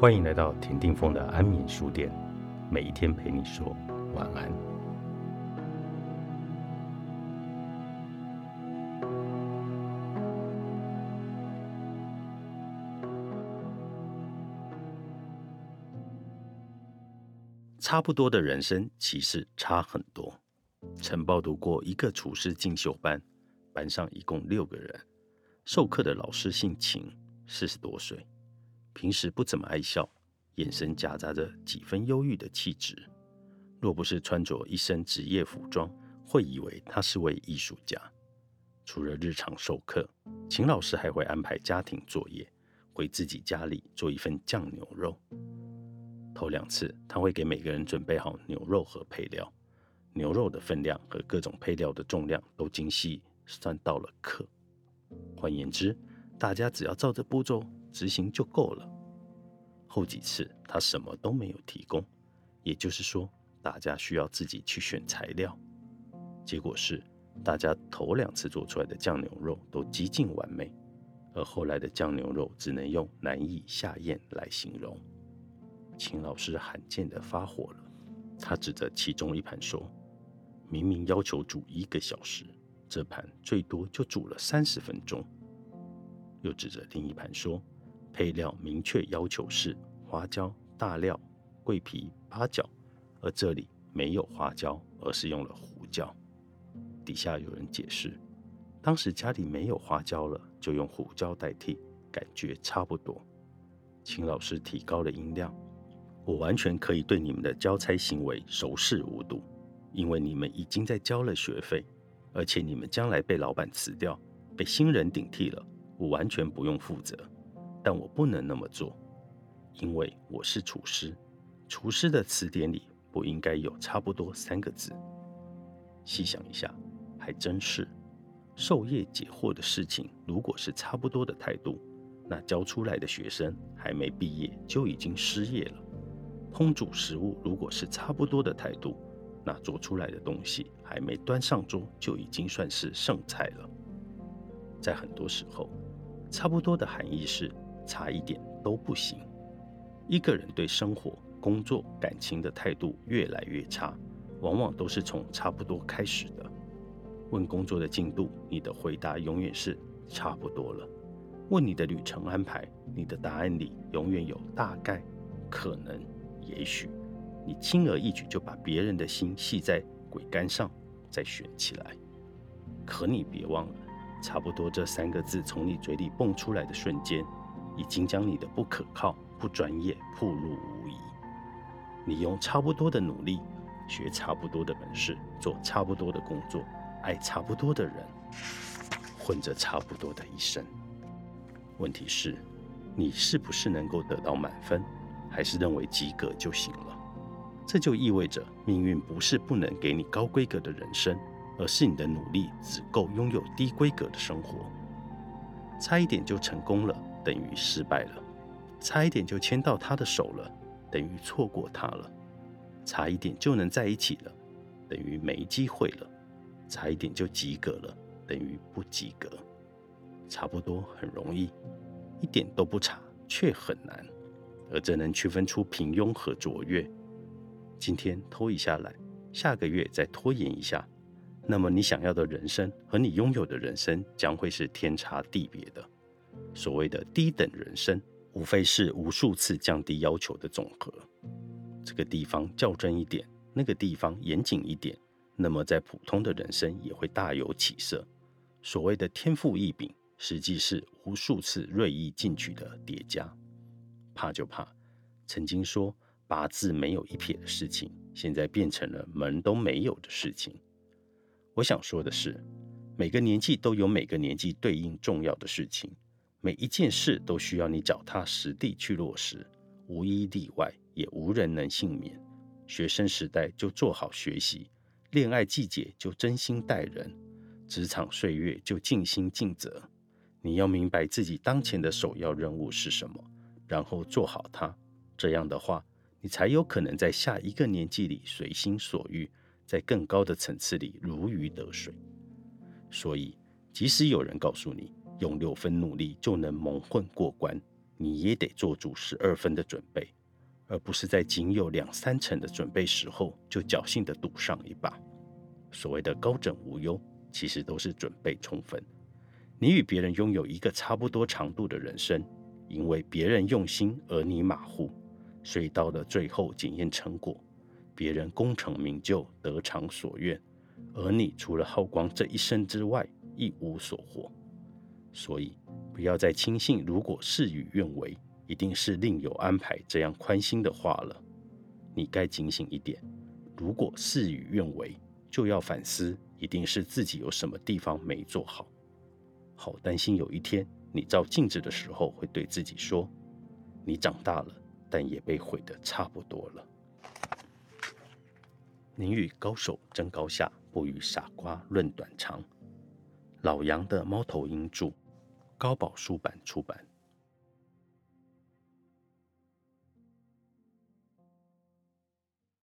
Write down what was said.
欢迎来到田定峰的安眠书店，每一天陪你说晚安。差不多的人生其实差很多。曾报读过一个厨师进修班，班上一共六个人，授课的老师姓秦，四十多岁。平时不怎么爱笑，眼神夹杂着几分忧郁的气质。若不是穿着一身职业服装，会以为他是位艺术家。除了日常授课，秦老师还会安排家庭作业，回自己家里做一份酱牛肉。头两次，他会给每个人准备好牛肉和配料，牛肉的分量和各种配料的重量都精细算到了克。换言之，大家只要照着步骤。执行就够了。后几次他什么都没有提供，也就是说，大家需要自己去选材料。结果是，大家头两次做出来的酱牛肉都极尽完美，而后来的酱牛肉只能用难以下咽来形容。秦老师罕见的发火了，他指着其中一盘说：“明明要求煮一个小时，这盘最多就煮了三十分钟。”又指着另一盘说。配料明确要求是花椒、大料、桂皮、八角，而这里没有花椒，而是用了胡椒。底下有人解释，当时家里没有花椒了，就用胡椒代替，感觉差不多。秦老师提高了音量：“我完全可以对你们的交差行为熟视无睹，因为你们已经在交了学费，而且你们将来被老板辞掉，被新人顶替了，我完全不用负责。”但我不能那么做，因为我是厨师。厨师的词典里不应该有“差不多”三个字。细想一下，还真是。授业解惑的事情，如果是差不多的态度，那教出来的学生还没毕业就已经失业了。烹煮食物如果是差不多的态度，那做出来的东西还没端上桌就已经算是剩菜了。在很多时候，差不多的含义是。差一点都不行。一个人对生活、工作、感情的态度越来越差，往往都是从差不多开始的。问工作的进度，你的回答永远是差不多了；问你的旅程安排，你的答案里永远有大概、可能、也许。你轻而易举就把别人的心系在鬼杆上，再选起来。可你别忘了，差不多这三个字从你嘴里蹦出来的瞬间。已经将你的不可靠、不专业暴露无遗。你用差不多的努力，学差不多的本事，做差不多的工作，爱差不多的人，混着差不多的一生。问题是，你是不是能够得到满分，还是认为及格就行了？这就意味着，命运不是不能给你高规格的人生，而是你的努力只够拥有低规格的生活。差一点就成功了。等于失败了，差一点就牵到他的手了，等于错过他了；差一点就能在一起了，等于没机会了；差一点就及格了，等于不及格。差不多很容易，一点都不差却很难，而这能区分出平庸和卓越。今天拖一下来，下个月再拖延一下，那么你想要的人生和你拥有的人生将会是天差地别的。所谓的低等人生，无非是无数次降低要求的总和。这个地方较真一点，那个地方严谨一点，那么在普通的人生也会大有起色。所谓的天赋异禀，实际是无数次锐意进取的叠加。怕就怕，曾经说八字没有一撇的事情，现在变成了门都没有的事情。我想说的是，每个年纪都有每个年纪对应重要的事情。每一件事都需要你脚踏实地去落实，无一例外，也无人能幸免。学生时代就做好学习，恋爱季节就真心待人，职场岁月就尽心尽责。你要明白自己当前的首要任务是什么，然后做好它。这样的话，你才有可能在下一个年纪里随心所欲，在更高的层次里如鱼得水。所以，即使有人告诉你，用六分努力就能蒙混过关，你也得做足十二分的准备，而不是在仅有两三成的准备时候就侥幸的赌上一把。所谓的高枕无忧，其实都是准备充分。你与别人拥有一个差不多长度的人生，因为别人用心而你马虎，所以到了最后检验成果，别人功成名就，得偿所愿，而你除了耗光这一生之外，一无所获。所以。不要再轻信“如果事与愿违，一定是另有安排”这样宽心的话了。你该警醒一点，“如果事与愿违，就要反思，一定是自己有什么地方没做好。好担心有一天你照镜子的时候，会对自己说：“你长大了，但也被毁得差不多了。”宁与高手争高下，不与傻瓜论短长。老杨的猫头鹰著。高宝书版出版。